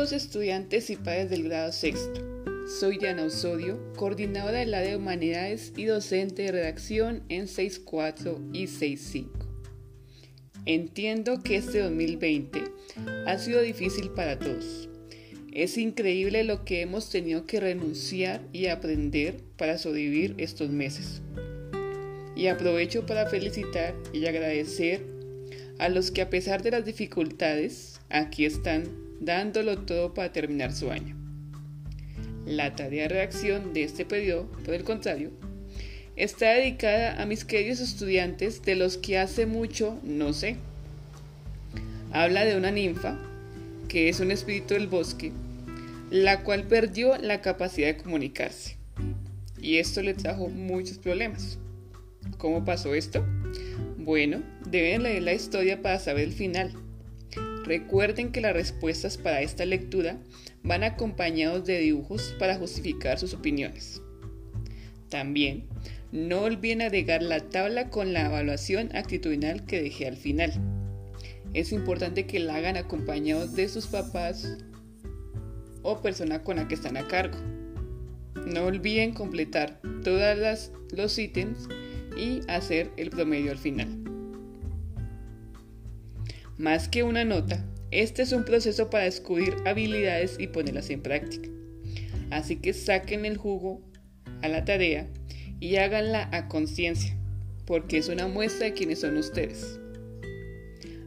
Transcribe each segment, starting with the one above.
Estudiantes y padres del grado sexto. Soy Diana Osorio, coordinadora del área de Humanidades y docente de redacción en 6.4 y 6.5. Entiendo que este 2020 ha sido difícil para todos. Es increíble lo que hemos tenido que renunciar y aprender para sobrevivir estos meses. Y aprovecho para felicitar y agradecer a los que a pesar de las dificultades, aquí están dándolo todo para terminar su año. La tarea de redacción de este periodo, por el contrario, está dedicada a mis queridos estudiantes de los que hace mucho no sé. Habla de una ninfa, que es un espíritu del bosque, la cual perdió la capacidad de comunicarse. Y esto le trajo muchos problemas. ¿Cómo pasó esto? Bueno, deben leer la historia para saber el final. Recuerden que las respuestas para esta lectura van acompañados de dibujos para justificar sus opiniones. También, no olviden agregar la tabla con la evaluación actitudinal que dejé al final. Es importante que la hagan acompañados de sus papás o persona con la que están a cargo. No olviden completar todos los ítems y hacer el promedio al final. Más que una nota, este es un proceso para descubrir habilidades y ponerlas en práctica. Así que saquen el jugo a la tarea y háganla a conciencia, porque es una muestra de quiénes son ustedes.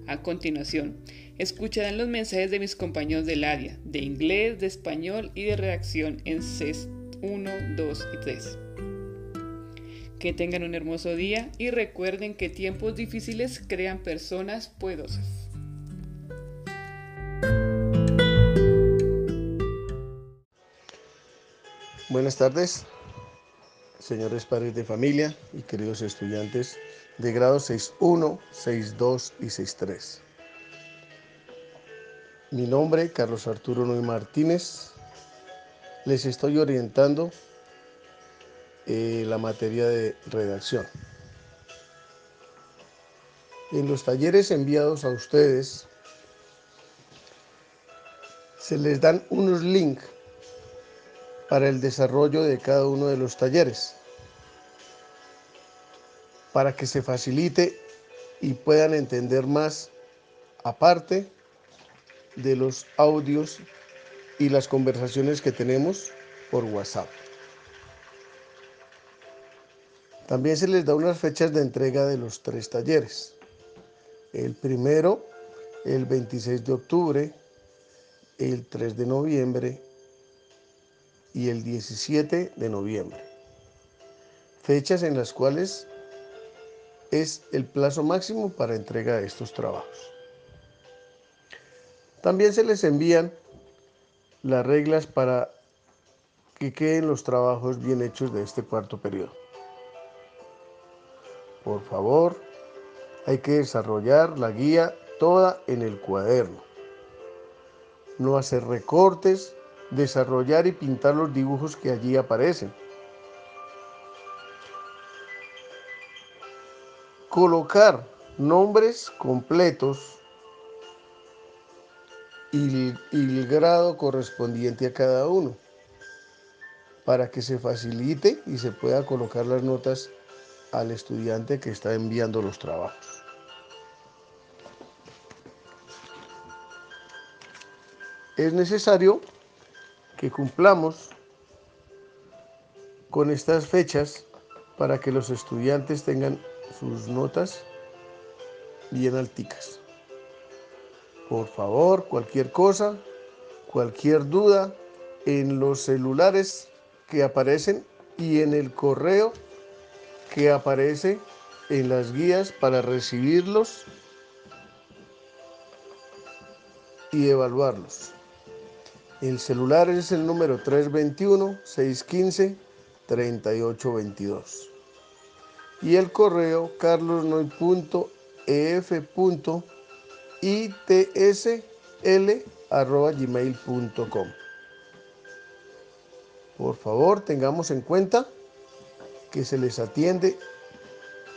A continuación, escucharán los mensajes de mis compañeros del área, de inglés, de español y de redacción en CES 1, 2 y 3. Que tengan un hermoso día y recuerden que tiempos difíciles crean personas poderosas. Buenas tardes, señores padres de familia y queridos estudiantes de grado 6.1, 6.2 y 6.3. Mi nombre, Carlos Arturo Noy Martínez. Les estoy orientando eh, la materia de redacción. En los talleres enviados a ustedes se les dan unos links para el desarrollo de cada uno de los talleres, para que se facilite y puedan entender más aparte de los audios y las conversaciones que tenemos por WhatsApp. También se les da unas fechas de entrega de los tres talleres. El primero, el 26 de octubre, el 3 de noviembre y el 17 de noviembre. Fechas en las cuales es el plazo máximo para entrega de estos trabajos. También se les envían las reglas para que queden los trabajos bien hechos de este cuarto periodo. Por favor, hay que desarrollar la guía toda en el cuaderno. No hacer recortes, desarrollar y pintar los dibujos que allí aparecen. Colocar nombres completos y, el grado correspondiente a cada uno para que se facilite y se pueda colocar las notas al estudiante que está enviando los trabajos. Es necesario que cumplamos con estas fechas para que los estudiantes tengan sus notas bien alticas. Por favor, cualquier cosa, cualquier duda en los celulares que aparecen y en el correo que aparece en las guías para recibirlos y evaluarlos. El celular es el número 321-615-3822. Y el correo carlosnoy.ef.itsl.gmail.com. Por favor, tengamos en cuenta que se les atiende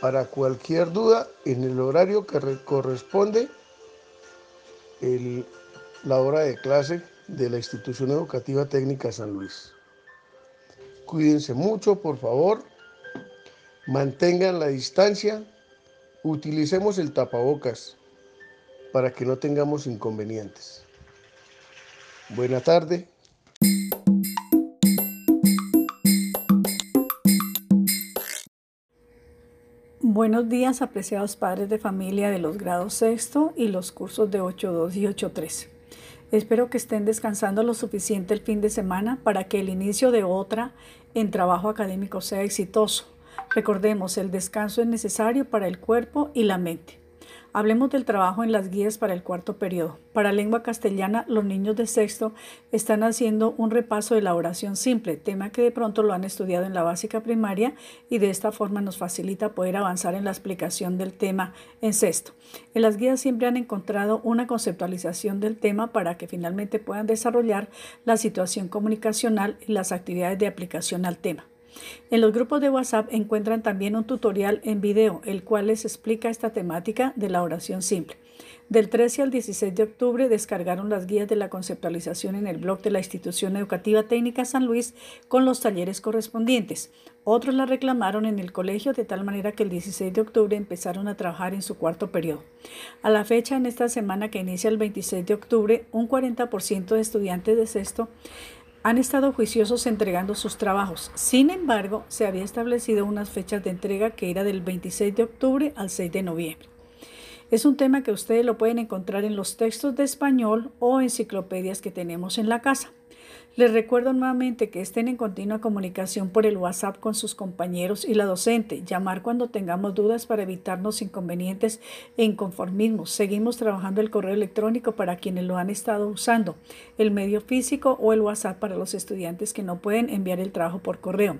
para cualquier duda en el horario que corresponde la hora de clase de la institución educativa técnica San Luis. Cuídense mucho, por favor. Mantengan la distancia. Utilicemos el tapabocas para que no tengamos inconvenientes. Buena tarde. Buenos días, apreciados padres de familia de los grados sexto y los cursos de 8.2 y 8.3. Espero que estén descansando lo suficiente el fin de semana para que el inicio de otra en trabajo académico sea exitoso. Recordemos, el descanso es necesario para el cuerpo y la mente. Hablemos del trabajo en las guías para el cuarto periodo. Para lengua castellana, los niños de sexto están haciendo un repaso de la oración simple, tema que de pronto lo han estudiado en la básica primaria y de esta forma nos facilita poder avanzar en la explicación del tema en sexto. En las guías siempre han encontrado una conceptualización del tema para que finalmente puedan desarrollar la situación comunicacional y las actividades de aplicación al tema. En los grupos de WhatsApp encuentran también un tutorial en video, el cual les explica esta temática de la oración simple. Del 13 al 16 de octubre descargaron las guías de la conceptualización en el blog de la Institución Educativa Técnica San Luis con los talleres correspondientes. Otros la reclamaron en el colegio de tal manera que el 16 de octubre empezaron a trabajar en su cuarto periodo. A la fecha, en esta semana que inicia el 26 de octubre, un 40% de estudiantes de sexto han estado juiciosos entregando sus trabajos. Sin embargo, se había establecido unas fechas de entrega que era del 26 de octubre al 6 de noviembre. Es un tema que ustedes lo pueden encontrar en los textos de español o enciclopedias que tenemos en la casa. Les recuerdo nuevamente que estén en continua comunicación por el WhatsApp con sus compañeros y la docente, llamar cuando tengamos dudas para evitarnos inconvenientes e inconformismos. Seguimos trabajando el correo electrónico para quienes lo han estado usando, el medio físico o el WhatsApp para los estudiantes que no pueden enviar el trabajo por correo.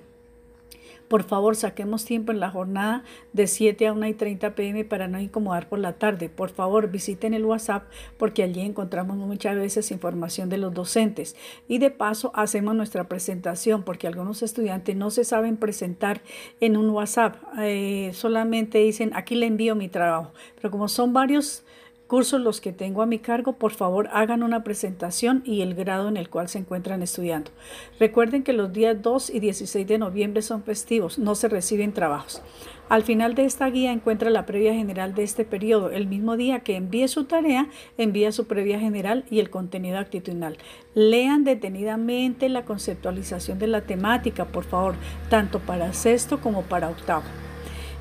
Por favor, saquemos tiempo en la jornada de 7 a 1 y 30 pm para no incomodar por la tarde. Por favor, visiten el WhatsApp porque allí encontramos muchas veces información de los docentes. Y de paso, hacemos nuestra presentación porque algunos estudiantes no se saben presentar en un WhatsApp. Eh, solamente dicen, aquí le envío mi trabajo. Pero como son varios cursos los que tengo a mi cargo, por favor hagan una presentación y el grado en el cual se encuentran estudiando. Recuerden que los días 2 y 16 de noviembre son festivos, no se reciben trabajos. Al final de esta guía encuentra la previa general de este periodo. El mismo día que envíe su tarea, envía su previa general y el contenido actitudinal. Lean detenidamente la conceptualización de la temática, por favor, tanto para sexto como para octavo.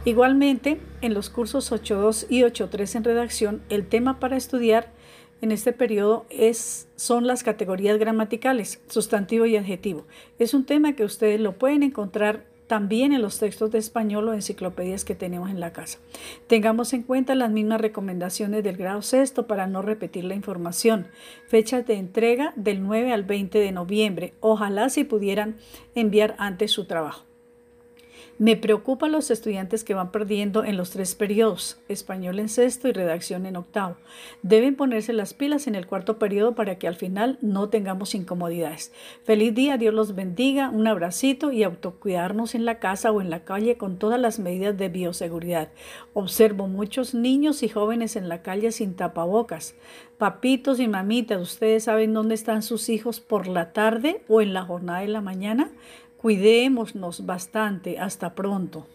Igualmente, en los cursos 8.2 y 8.3 en redacción, el tema para estudiar en este periodo es, son las categorías gramaticales, sustantivo y adjetivo. Es un tema que ustedes lo pueden encontrar también en los textos de español o enciclopedias que tenemos en la casa. Tengamos en cuenta las mismas recomendaciones del grado sexto para no repetir la información. Fechas de entrega del 9 al 20 de noviembre. Ojalá si pudieran enviar antes su trabajo. Me preocupan los estudiantes que van perdiendo en los tres periodos, español en sexto y redacción en octavo. Deben ponerse las pilas en el cuarto periodo para que al final no tengamos incomodidades. Feliz día, Dios los bendiga, un abracito y autocuidarnos en la casa o en la calle con todas las medidas de bioseguridad. Observo muchos niños y jóvenes en la calle sin tapabocas. Papitos y mamitas, ¿ustedes saben dónde están sus hijos por la tarde o en la jornada de la mañana? Cuidémonos bastante. Hasta pronto.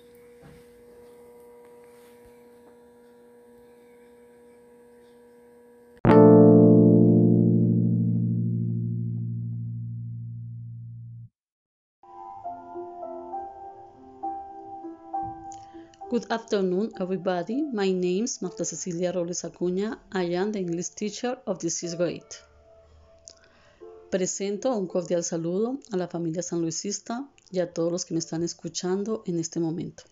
Good afternoon, everybody. My name is Marta Cecilia Robles Acuña. I am the English teacher of the sixth grade. Presento un cordial saludo a la familia sanluisista y a todos los que me están escuchando en este momento.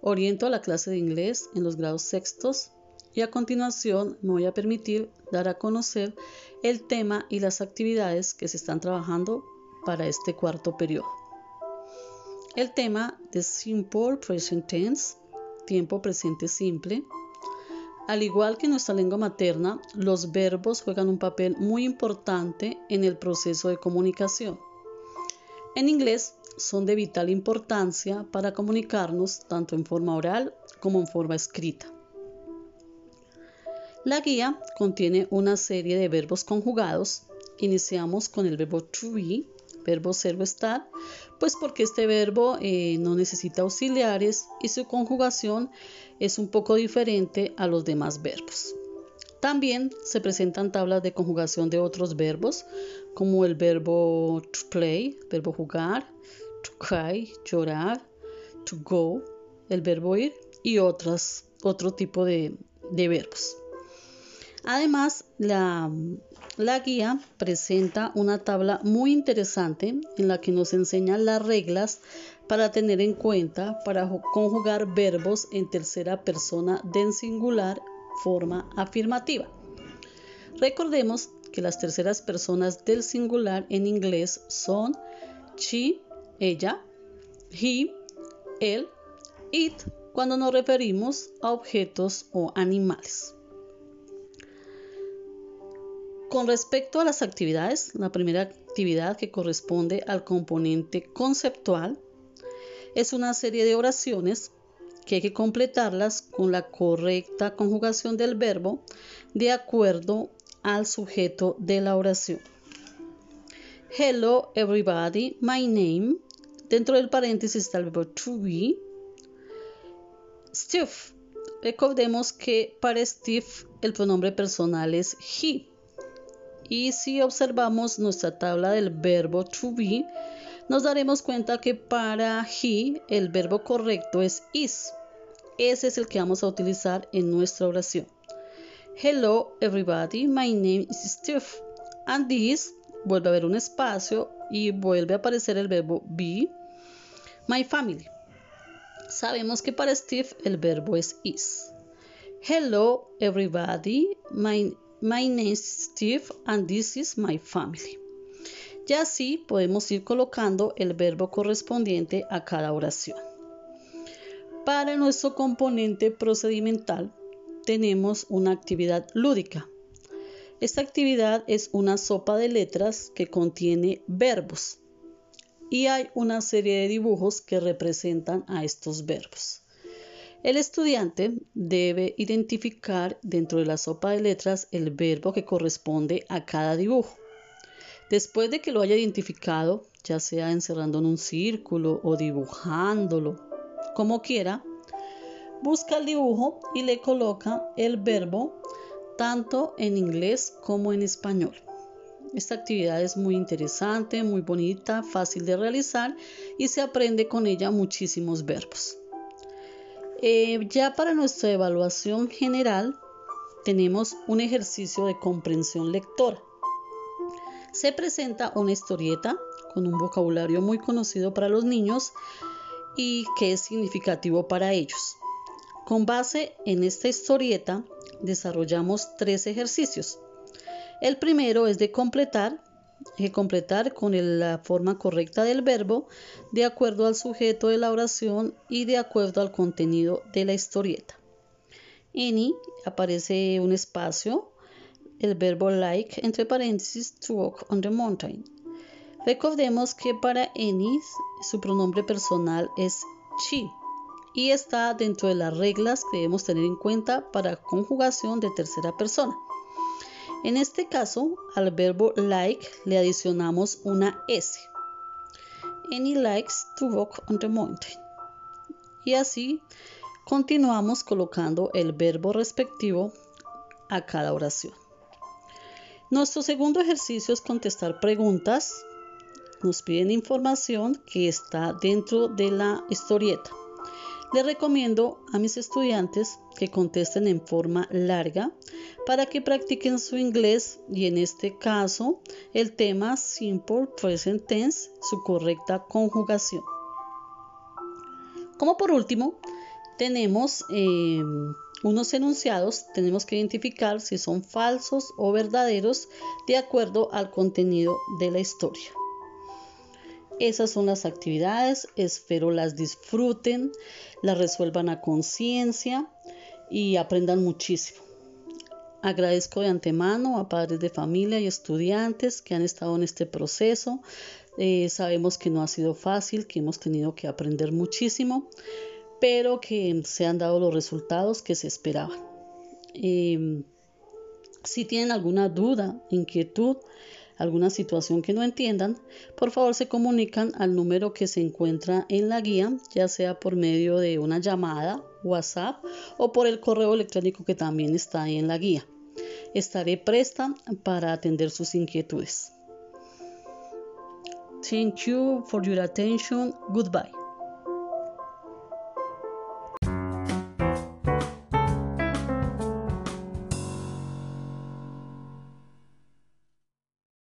Oriento a la clase de inglés en los grados sextos y a continuación me voy a permitir dar a conocer el tema y las actividades que se están trabajando para este cuarto periodo. El tema de Simple Present Tense, tiempo presente simple, al igual que nuestra lengua materna, los verbos juegan un papel muy importante en el proceso de comunicación. En inglés son de vital importancia para comunicarnos tanto en forma oral como en forma escrita. La guía contiene una serie de verbos conjugados iniciamos con el verbo to be, verbo ser o estar, pues porque este verbo eh, no necesita auxiliares y su conjugación es un poco diferente a los demás verbos. También se presentan tablas de conjugación de otros verbos, como el verbo to play, verbo jugar, to cry, llorar, to go, el verbo ir y otras, otro tipo de, de verbos. Además, la, guía presenta una tabla muy interesante en la que nos enseña las reglas para tener en cuenta para conjugar verbos en tercera persona del singular forma afirmativa. Recordemos que las terceras personas del singular en inglés son she, ella, he, él, it, cuando nos referimos a objetos o animales. Con respecto a las actividades, la primera actividad que corresponde al componente conceptual es una serie de oraciones que hay que completarlas con la correcta conjugación del verbo de acuerdo al sujeto de la oración. Hello everybody, my name. Dentro del paréntesis está el verbo to be. Steve. Recordemos que para Steve el pronombre personal es he. Y si observamos nuestra tabla del verbo to be, nos daremos cuenta que para he el verbo correcto es is. Ese es el que vamos a utilizar en nuestra oración. Hello everybody, my name is Steve. And this, vuelve a haber un espacio y vuelve a aparecer el verbo be, my family. Sabemos que para Steve el verbo es is. Hello everybody, my My name is Steve and this is my family. Y así podemos ir colocando el verbo correspondiente a cada oración. Para nuestro componente procedimental tenemos una actividad lúdica. Esta actividad es una sopa de letras que contiene verbos y hay una serie de dibujos que representan a estos verbos. El estudiante debe identificar dentro de la sopa de letras el verbo que corresponde a cada dibujo. Después de que lo haya identificado, ya sea encerrando en un círculo o dibujándolo, como quiera, busca el dibujo y le coloca el verbo tanto en inglés como en español. Esta actividad es muy interesante, muy bonita, fácil de realizar y se aprende con ella muchísimos verbos. Eh, ya para nuestra evaluación general tenemos un ejercicio de comprensión lectora. Se presenta una historieta con un vocabulario muy conocido para los niños y que es significativo para ellos. Con base en esta historieta desarrollamos tres ejercicios. El primero es de completar que completar con la forma correcta del verbo de acuerdo al sujeto de la oración y de acuerdo al contenido de la historieta. Any aparece un espacio, el verbo like entre paréntesis to walk on the mountain. Recordemos que para any su pronombre personal es she y está dentro de las reglas que debemos tener en cuenta para conjugación de tercera persona. En este caso, al verbo like le adicionamos una S. Any likes to walk on the mountain. Y así continuamos colocando el verbo respectivo a cada oración. Nuestro segundo ejercicio es contestar preguntas. Nos piden información que está dentro de la historieta. Le recomiendo a mis estudiantes que contesten en forma larga para que practiquen su inglés y en este caso el tema Simple Present Tense, su correcta conjugación. Como por último, tenemos eh, unos enunciados, tenemos que identificar si son falsos o verdaderos de acuerdo al contenido de la historia. Esas son las actividades, espero las disfruten, las resuelvan a conciencia y aprendan muchísimo. Agradezco de antemano a padres de familia y estudiantes que han estado en este proceso. Eh, sabemos que no ha sido fácil, que hemos tenido que aprender muchísimo, pero que se han dado los resultados que se esperaban. Em, si tienen alguna duda, inquietud, alguna situación que no entiendan, por favor se comunican al número que se encuentra en la guía, ya sea por medio de una llamada, WhatsApp o por el correo electrónico que también está en la guía. Estaré presta para atender sus inquietudes. Thank you for your attention. Goodbye.